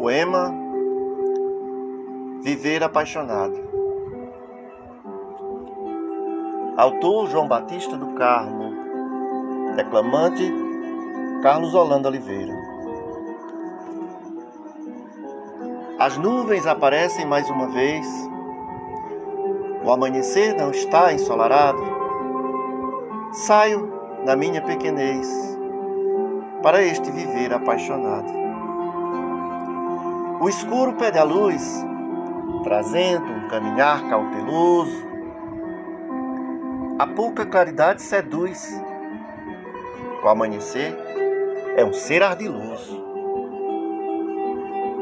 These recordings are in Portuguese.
Poema Viver Apaixonado. Autor João Batista do Carmo. Declamante Carlos Holanda Oliveira. As nuvens aparecem mais uma vez. O amanhecer não está ensolarado. Saio na minha pequenez para este viver apaixonado. O escuro pede a luz, trazendo um caminhar cauteloso. A pouca claridade seduz. O amanhecer é um ser ardiloso.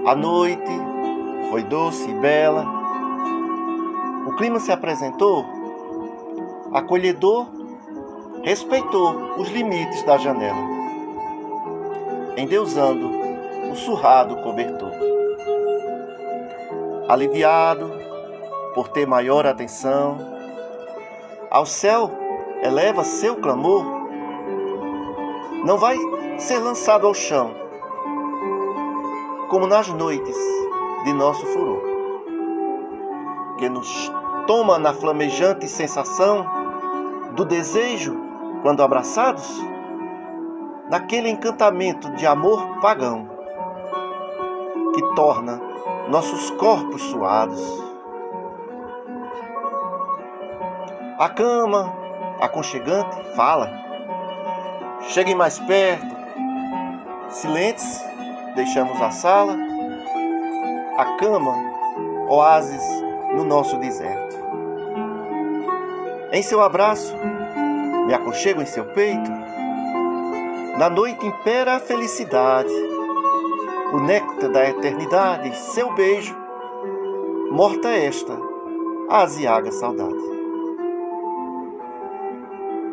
A noite foi doce e bela. O clima se apresentou acolhedor, respeitou os limites da janela, endeusando o surrado cobertor. Aliviado por ter maior atenção, ao céu eleva seu clamor, não vai ser lançado ao chão, como nas noites de nosso furor, que nos toma na flamejante sensação do desejo quando abraçados, naquele encantamento de amor pagão que torna nossos corpos suados. A cama, aconchegante, fala. Cheguem mais perto. Silentes, deixamos a sala. A cama, oásis no nosso deserto. Em seu abraço, me aconchego em seu peito. Na noite impera a felicidade o néctar da eternidade, seu beijo, morta esta, aziaga saudade.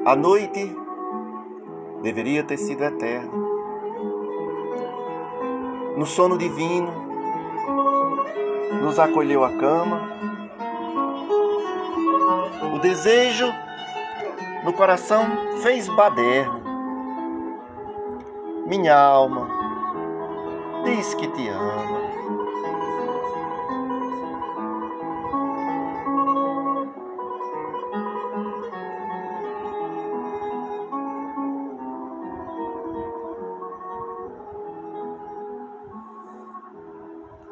A noite deveria ter sido eterna. No sono divino, nos acolheu a cama. O desejo no coração fez baderno. Minha alma diz que te ama.